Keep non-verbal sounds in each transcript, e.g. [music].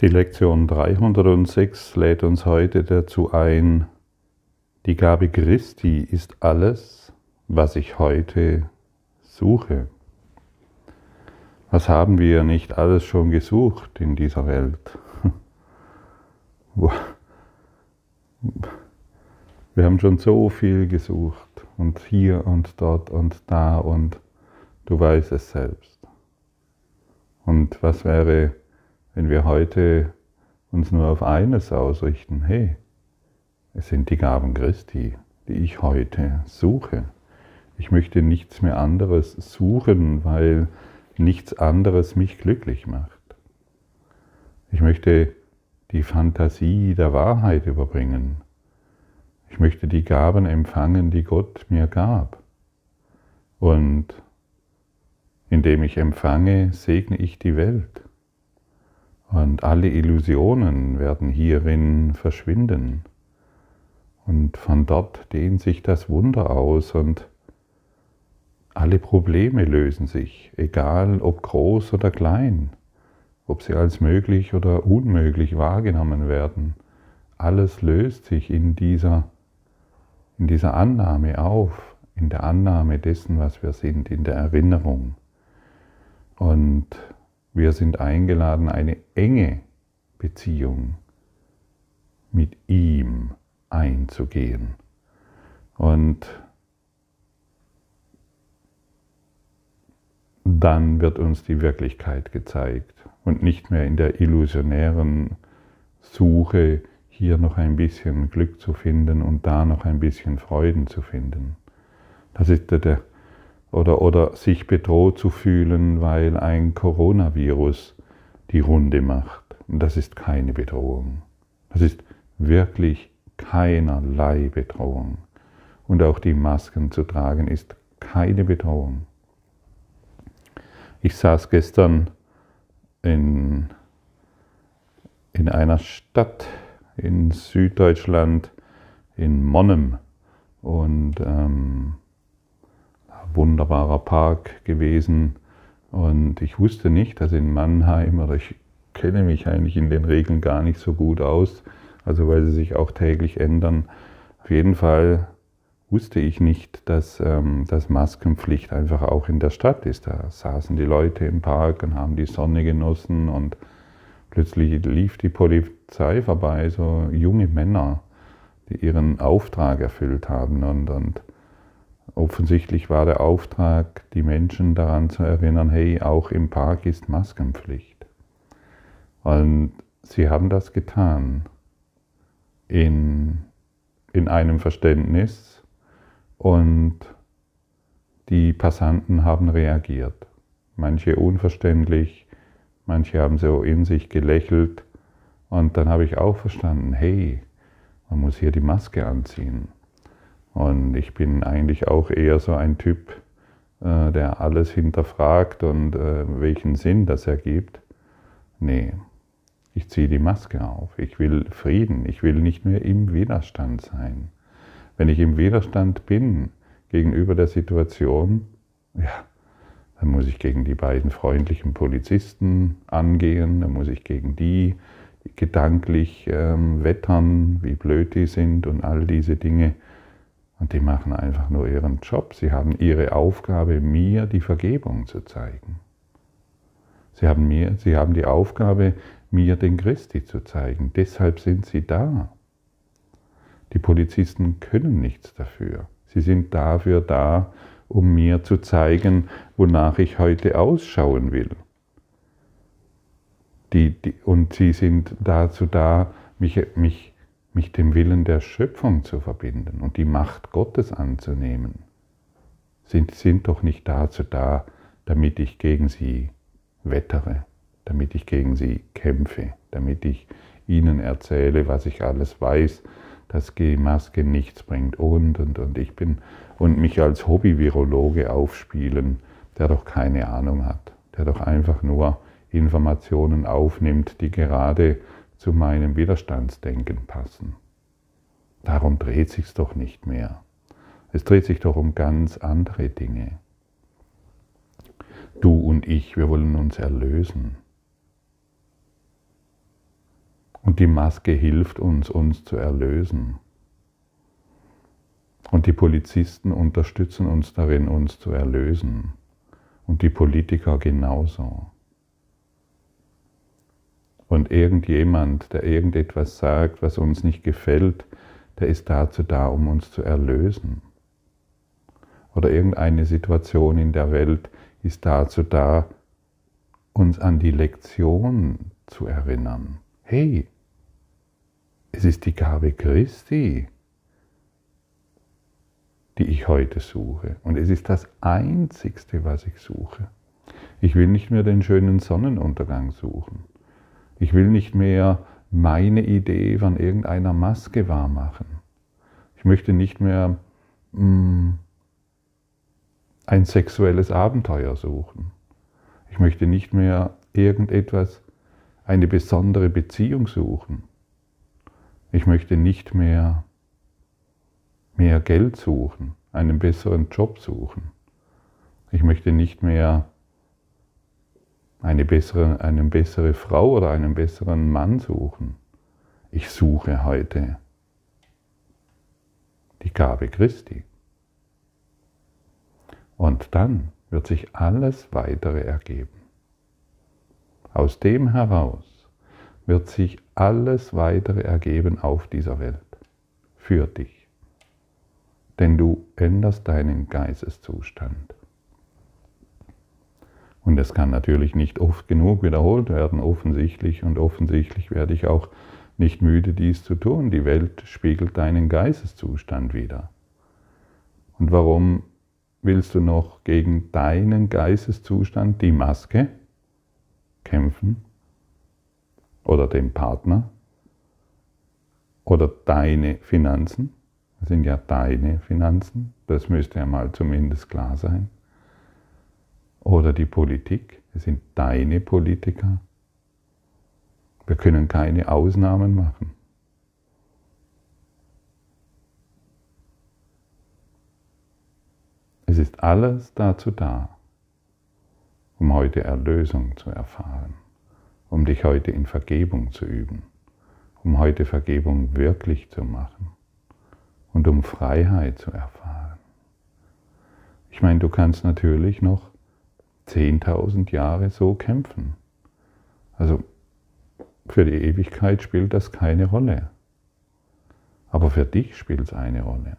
Die Lektion 306 lädt uns heute dazu ein, die Gabe Christi ist alles, was ich heute suche. Was haben wir nicht alles schon gesucht in dieser Welt? [laughs] Wir haben schon so viel gesucht und hier und dort und da und du weißt es selbst. Und was wäre wenn wir heute uns nur auf eines ausrichten, hey, es sind die Gaben Christi, die ich heute suche. Ich möchte nichts mehr anderes suchen, weil nichts anderes mich glücklich macht. Ich möchte die Fantasie der Wahrheit überbringen. Ich möchte die Gaben empfangen, die Gott mir gab. Und indem ich empfange, segne ich die Welt. Und alle Illusionen werden hierin verschwinden. Und von dort dehnt sich das Wunder aus und alle Probleme lösen sich, egal ob groß oder klein, ob sie als möglich oder unmöglich wahrgenommen werden. Alles löst sich in dieser, in dieser Annahme auf, in der Annahme dessen, was wir sind, in der Erinnerung. Und wir sind eingeladen, eine enge Beziehung mit ihm einzugehen. Und dann wird uns die Wirklichkeit gezeigt und nicht mehr in der illusionären Suche, hier noch ein bisschen Glück zu finden und da noch ein bisschen Freuden zu finden. Das ist der, oder, oder sich bedroht zu fühlen, weil ein Coronavirus die Runde macht. Und das ist keine Bedrohung. Das ist wirklich keinerlei Bedrohung. Und auch die Masken zu tragen ist keine Bedrohung. Ich saß gestern in, in einer Stadt in Süddeutschland, in Monnem, und ähm, wunderbarer Park gewesen. Und ich wusste nicht, dass in Mannheim, oder ich kenne mich eigentlich in den Regeln gar nicht so gut aus, also weil sie sich auch täglich ändern. Auf jeden Fall wusste ich nicht, dass, ähm, dass Maskenpflicht einfach auch in der Stadt ist. Da saßen die Leute im Park und haben die Sonne genossen und plötzlich lief die Polizei vorbei, so junge Männer, die ihren Auftrag erfüllt haben und, und Offensichtlich war der Auftrag, die Menschen daran zu erinnern, hey, auch im Park ist Maskenpflicht. Und sie haben das getan in, in einem Verständnis und die Passanten haben reagiert. Manche unverständlich, manche haben so in sich gelächelt und dann habe ich auch verstanden, hey, man muss hier die Maske anziehen. Und ich bin eigentlich auch eher so ein Typ, äh, der alles hinterfragt und äh, welchen Sinn das ergibt. Nee, ich ziehe die Maske auf. Ich will Frieden. Ich will nicht mehr im Widerstand sein. Wenn ich im Widerstand bin gegenüber der Situation, ja, dann muss ich gegen die beiden freundlichen Polizisten angehen, dann muss ich gegen die gedanklich ähm, wettern, wie blöd die sind und all diese Dinge. Und die machen einfach nur ihren Job. Sie haben ihre Aufgabe, mir die Vergebung zu zeigen. Sie haben, mir, sie haben die Aufgabe, mir den Christi zu zeigen. Deshalb sind sie da. Die Polizisten können nichts dafür. Sie sind dafür da, um mir zu zeigen, wonach ich heute ausschauen will. Die, die, und sie sind dazu da, mich, mich mich dem Willen der Schöpfung zu verbinden und die Macht Gottes anzunehmen, sind, sind doch nicht dazu da, damit ich gegen sie wettere, damit ich gegen sie kämpfe, damit ich ihnen erzähle, was ich alles weiß, dass die Maske nichts bringt und und und. Ich bin und mich als Hobby-Virologe aufspielen, der doch keine Ahnung hat, der doch einfach nur Informationen aufnimmt, die gerade zu meinem Widerstandsdenken passen. Darum dreht sich's doch nicht mehr. Es dreht sich doch um ganz andere Dinge. Du und ich, wir wollen uns erlösen. Und die Maske hilft uns, uns zu erlösen. Und die Polizisten unterstützen uns darin, uns zu erlösen. Und die Politiker genauso. Und irgendjemand, der irgendetwas sagt, was uns nicht gefällt, der ist dazu da, um uns zu erlösen. Oder irgendeine Situation in der Welt ist dazu da, uns an die Lektion zu erinnern. Hey, es ist die Gabe Christi, die ich heute suche. Und es ist das Einzigste, was ich suche. Ich will nicht mehr den schönen Sonnenuntergang suchen. Ich will nicht mehr meine Idee von irgendeiner Maske wahrmachen. Ich möchte nicht mehr mh, mm, ein sexuelles Abenteuer suchen. Ich möchte nicht mehr irgendetwas, eine besondere Beziehung suchen. Ich möchte nicht mehr mehr Geld suchen, einen besseren Job suchen. Ich möchte nicht mehr eine bessere, eine bessere Frau oder einen besseren Mann suchen. Ich suche heute die Gabe Christi. Und dann wird sich alles weitere ergeben. Aus dem heraus wird sich alles weitere ergeben auf dieser Welt. Für dich. Denn du änderst deinen Geisteszustand. Und es kann natürlich nicht oft genug wiederholt werden, offensichtlich. Und offensichtlich werde ich auch nicht müde, dies zu tun. Die Welt spiegelt deinen Geisteszustand wider. Und warum willst du noch gegen deinen Geisteszustand, die Maske, kämpfen? Oder den Partner? Oder deine Finanzen? Das sind ja deine Finanzen. Das müsste ja mal zumindest klar sein oder die Politik. Es sind deine Politiker. Wir können keine Ausnahmen machen. Es ist alles dazu da, um heute Erlösung zu erfahren, um dich heute in Vergebung zu üben, um heute Vergebung wirklich zu machen und um Freiheit zu erfahren. Ich meine, du kannst natürlich noch 10.000 Jahre so kämpfen. Also für die Ewigkeit spielt das keine Rolle. Aber für dich spielt es eine Rolle.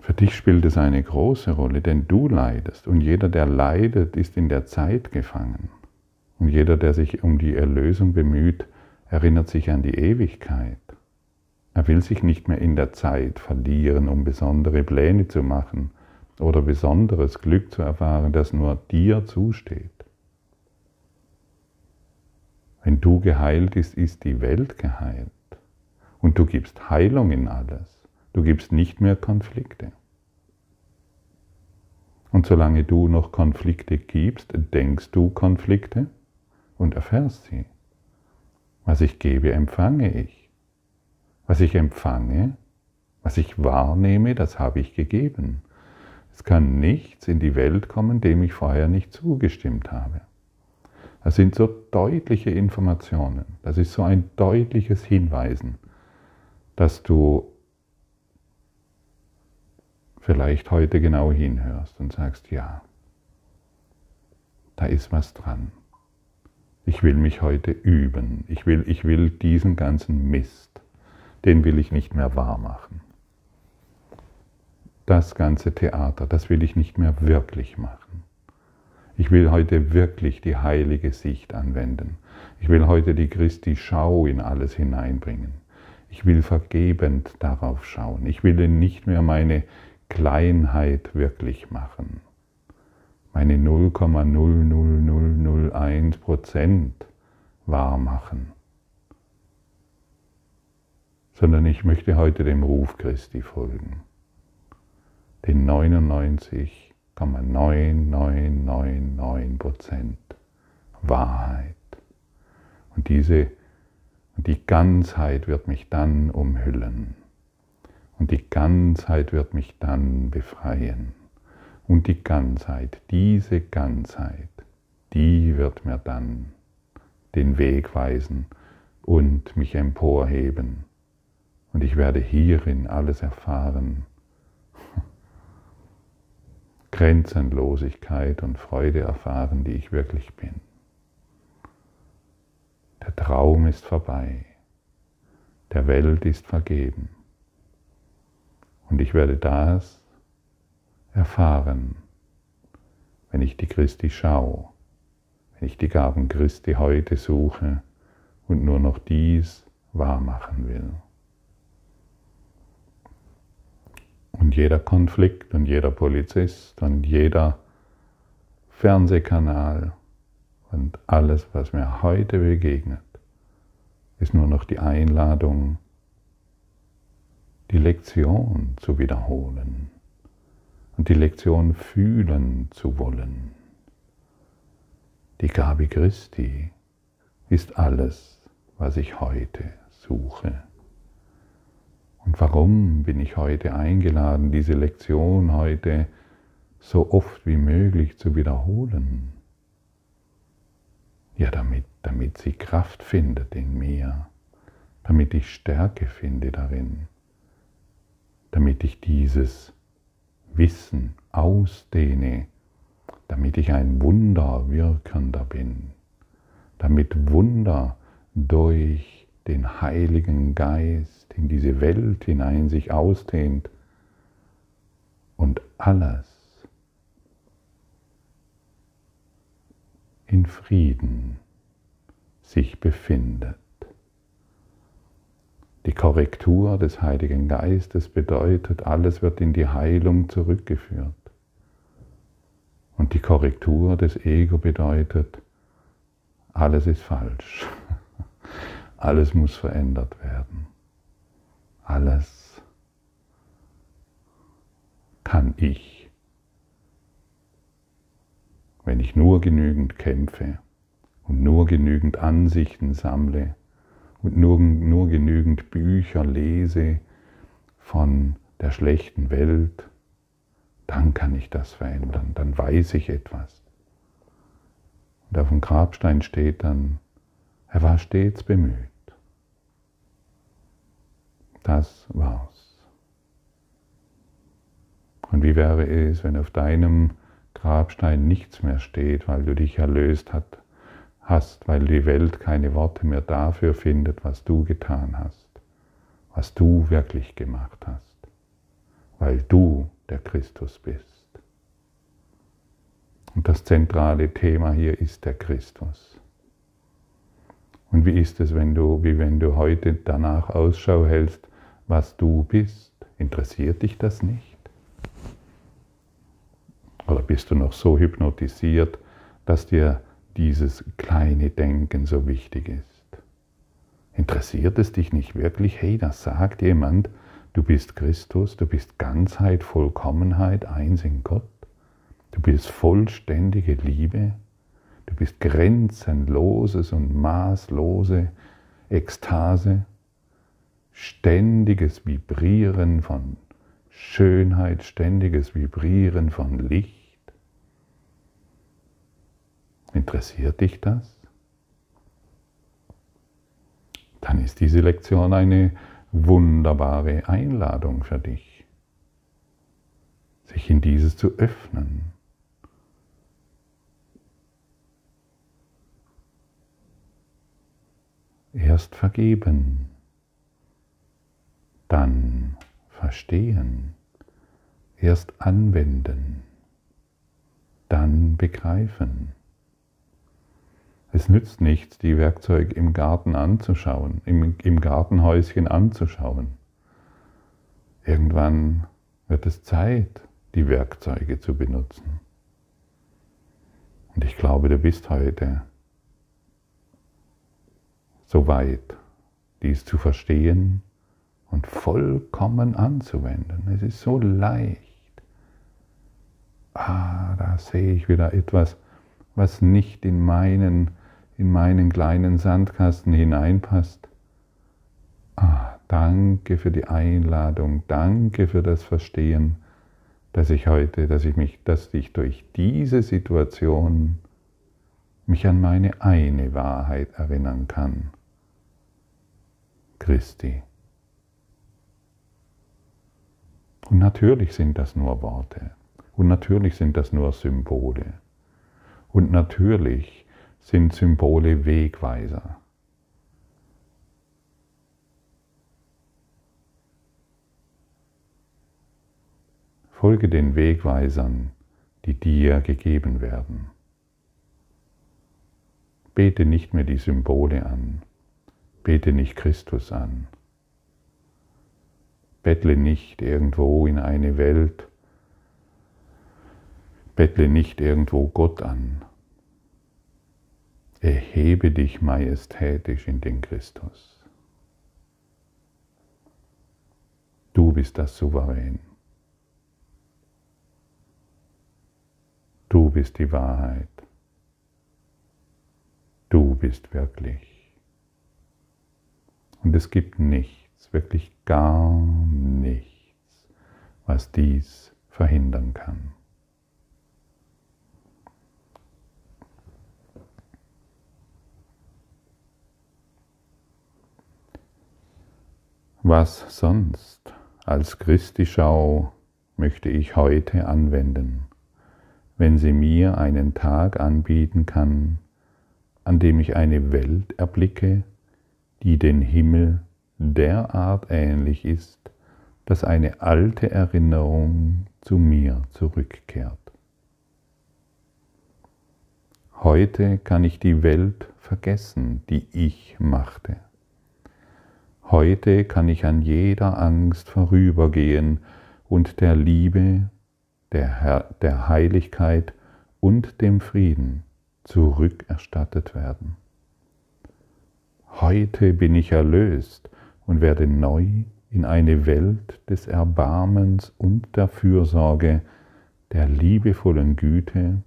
Für dich spielt es eine große Rolle, denn du leidest und jeder, der leidet, ist in der Zeit gefangen. Und jeder, der sich um die Erlösung bemüht, erinnert sich an die Ewigkeit. Er will sich nicht mehr in der Zeit verlieren, um besondere Pläne zu machen oder besonderes Glück zu erfahren, das nur dir zusteht. Wenn du geheilt bist, ist die Welt geheilt. Und du gibst Heilung in alles. Du gibst nicht mehr Konflikte. Und solange du noch Konflikte gibst, denkst du Konflikte und erfährst sie. Was ich gebe, empfange ich. Was ich empfange, was ich wahrnehme, das habe ich gegeben. Es kann nichts in die Welt kommen, dem ich vorher nicht zugestimmt habe. Das sind so deutliche Informationen. Das ist so ein deutliches Hinweisen, dass du vielleicht heute genau hinhörst und sagst, ja, da ist was dran. Ich will mich heute üben. Ich will, ich will diesen ganzen Mist den will ich nicht mehr wahr machen. Das ganze Theater, das will ich nicht mehr wirklich machen. Ich will heute wirklich die heilige Sicht anwenden. Ich will heute die Christi Schau in alles hineinbringen. Ich will vergebend darauf schauen. Ich will nicht mehr meine Kleinheit wirklich machen. Meine 0,00001 Prozent wahr machen sondern ich möchte heute dem Ruf Christi folgen. Den 99,9999% Wahrheit. Und diese und die Ganzheit wird mich dann umhüllen. Und die Ganzheit wird mich dann befreien. Und die Ganzheit, diese Ganzheit, die wird mir dann den Weg weisen und mich emporheben. Und ich werde hierin alles erfahren. [laughs] Grenzenlosigkeit und Freude erfahren, die ich wirklich bin. Der Traum ist vorbei. Der Welt ist vergeben. Und ich werde das erfahren, wenn ich die Christi schaue, wenn ich die Gaben Christi heute suche und nur noch dies wahrmachen will. Und jeder Konflikt und jeder Polizist und jeder Fernsehkanal und alles, was mir heute begegnet, ist nur noch die Einladung, die Lektion zu wiederholen und die Lektion fühlen zu wollen. Die Gabe Christi ist alles, was ich heute suche. Und warum bin ich heute eingeladen, diese Lektion heute so oft wie möglich zu wiederholen? Ja, damit, damit sie Kraft findet in mir, damit ich Stärke finde darin, damit ich dieses Wissen ausdehne, damit ich ein Wunderwirkender bin, damit Wunder durch den Heiligen Geist in diese Welt hinein sich ausdehnt und alles in Frieden sich befindet. Die Korrektur des Heiligen Geistes bedeutet, alles wird in die Heilung zurückgeführt. Und die Korrektur des Ego bedeutet, alles ist falsch. Alles muss verändert werden. Alles kann ich, wenn ich nur genügend kämpfe und nur genügend Ansichten sammle und nur, nur genügend Bücher lese von der schlechten Welt, dann kann ich das verändern, dann weiß ich etwas. Und auf dem Grabstein steht dann, er war stets bemüht. Das war's. Und wie wäre es, wenn auf deinem Grabstein nichts mehr steht, weil du dich erlöst hast, weil die Welt keine Worte mehr dafür findet, was du getan hast, was du wirklich gemacht hast, weil du der Christus bist. Und das zentrale Thema hier ist der Christus. Und wie ist es, wenn du, wie wenn du heute danach Ausschau hältst, was du bist? Interessiert dich das nicht? Oder bist du noch so hypnotisiert, dass dir dieses kleine Denken so wichtig ist? Interessiert es dich nicht wirklich? Hey, das sagt jemand, du bist Christus, du bist Ganzheit, Vollkommenheit, eins in Gott. Du bist vollständige Liebe. Du bist grenzenloses und maßlose Ekstase, ständiges Vibrieren von Schönheit, ständiges Vibrieren von Licht. Interessiert dich das? Dann ist diese Lektion eine wunderbare Einladung für dich, sich in dieses zu öffnen. Erst vergeben, dann verstehen, erst anwenden, dann begreifen. Es nützt nichts, die Werkzeuge im Garten anzuschauen, im, im Gartenhäuschen anzuschauen. Irgendwann wird es Zeit, die Werkzeuge zu benutzen. Und ich glaube, du bist heute so weit, dies zu verstehen und vollkommen anzuwenden. Es ist so leicht. Ah, da sehe ich wieder etwas, was nicht in meinen, in meinen kleinen Sandkasten hineinpasst. Ah, danke für die Einladung, danke für das Verstehen, dass ich heute, dass ich mich, dass ich durch diese Situation mich an meine eine Wahrheit erinnern kann. Christi. Und natürlich sind das nur Worte. Und natürlich sind das nur Symbole. Und natürlich sind Symbole Wegweiser. Folge den Wegweisern, die dir gegeben werden. Bete nicht mehr die Symbole an, bete nicht Christus an. Bettle nicht irgendwo in eine Welt, bettle nicht irgendwo Gott an. Erhebe dich majestätisch in den Christus. Du bist das Souverän. Du bist die Wahrheit. Du bist wirklich. Und es gibt nichts, wirklich gar nichts, was dies verhindern kann. Was sonst als Christi-Schau möchte ich heute anwenden, wenn sie mir einen Tag anbieten kann, an dem ich eine Welt erblicke, die den Himmel derart ähnlich ist, dass eine alte Erinnerung zu mir zurückkehrt. Heute kann ich die Welt vergessen, die ich machte. Heute kann ich an jeder Angst vorübergehen und der Liebe, der, der Heiligkeit und dem Frieden zurückerstattet werden. Heute bin ich erlöst und werde neu in eine Welt des Erbarmens und der Fürsorge, der liebevollen Güte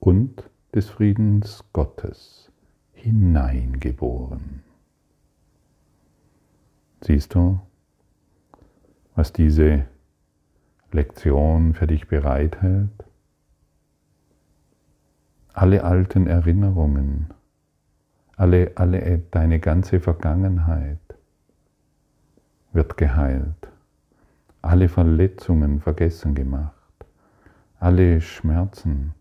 und des Friedens Gottes hineingeboren. Siehst du, was diese Lektion für dich bereithält? Alle alten Erinnerungen, alle, alle, deine ganze Vergangenheit wird geheilt, alle Verletzungen vergessen gemacht, alle Schmerzen.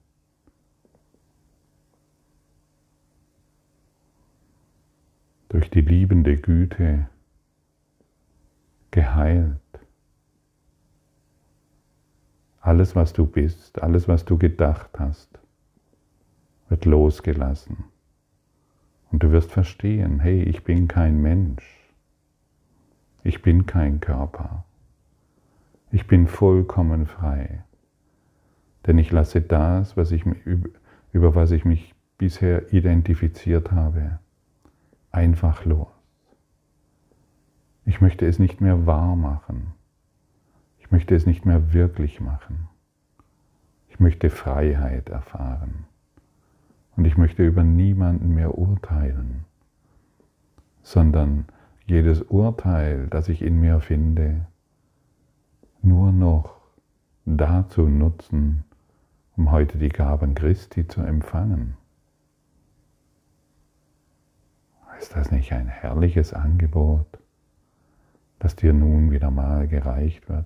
Durch die liebende Güte geheilt. Alles, was du bist, alles, was du gedacht hast, wird losgelassen. Und du wirst verstehen, hey, ich bin kein Mensch. Ich bin kein Körper. Ich bin vollkommen frei. Denn ich lasse das, was ich, über was ich mich bisher identifiziert habe, einfach los. Ich möchte es nicht mehr wahr machen. Ich möchte es nicht mehr wirklich machen. Ich möchte Freiheit erfahren. Und ich möchte über niemanden mehr urteilen, sondern jedes Urteil, das ich in mir finde, nur noch dazu nutzen, um heute die Gaben Christi zu empfangen. Ist das nicht ein herrliches Angebot? das dir nun wieder mal gereicht wird.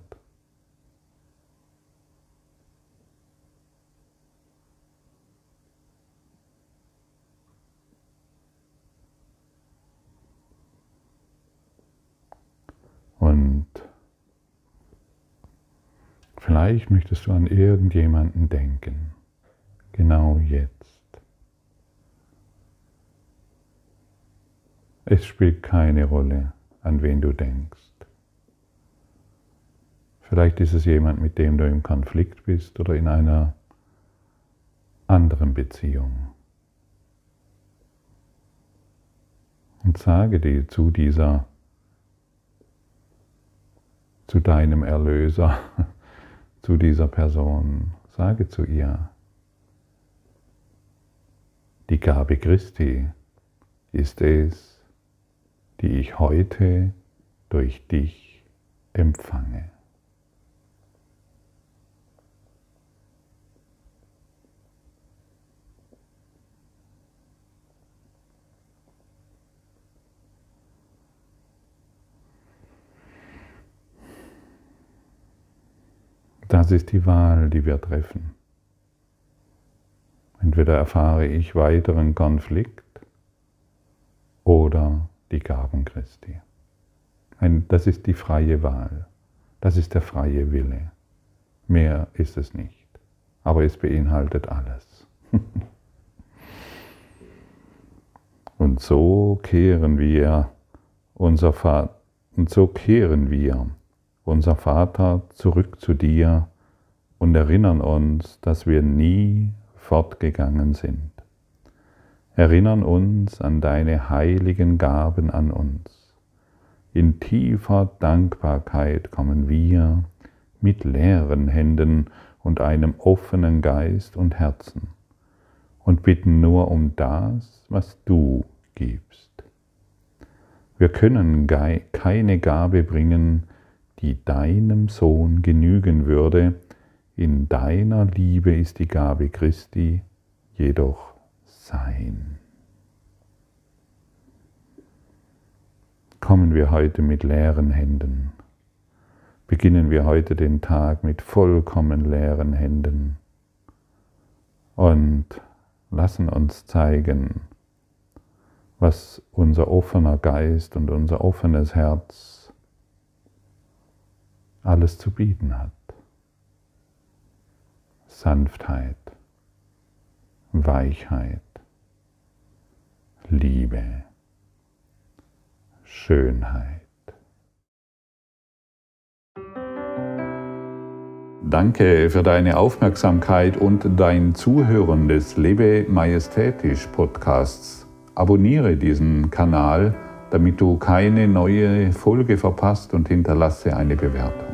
Und vielleicht möchtest du an irgendjemanden denken, genau jetzt. Es spielt keine Rolle, an wen du denkst. Vielleicht ist es jemand, mit dem du im Konflikt bist oder in einer anderen Beziehung. Und sage dir zu dieser, zu deinem Erlöser, [laughs] zu dieser Person, sage zu ihr, die Gabe Christi ist es, die ich heute durch dich empfange. Das ist die Wahl, die wir treffen. Entweder erfahre ich weiteren Konflikt oder die Gaben Christi. Das ist die freie Wahl. Das ist der freie Wille. Mehr ist es nicht. Aber es beinhaltet alles. [laughs] Und so kehren wir unser Vater, und so kehren wir, unser Vater, zurück zu dir und erinnern uns, dass wir nie fortgegangen sind. Erinnern uns an deine heiligen Gaben an uns. In tiefer Dankbarkeit kommen wir mit leeren Händen und einem offenen Geist und Herzen und bitten nur um das, was du gibst. Wir können keine Gabe bringen, die deinem Sohn genügen würde. In deiner Liebe ist die Gabe Christi jedoch sein. Kommen wir heute mit leeren Händen. Beginnen wir heute den Tag mit vollkommen leeren Händen und lassen uns zeigen, was unser offener Geist und unser offenes Herz alles zu bieten hat. Sanftheit, Weichheit, Liebe, Schönheit. Danke für deine Aufmerksamkeit und dein Zuhören des Lebe Majestätisch Podcasts. Abonniere diesen Kanal, damit du keine neue Folge verpasst und hinterlasse eine Bewertung.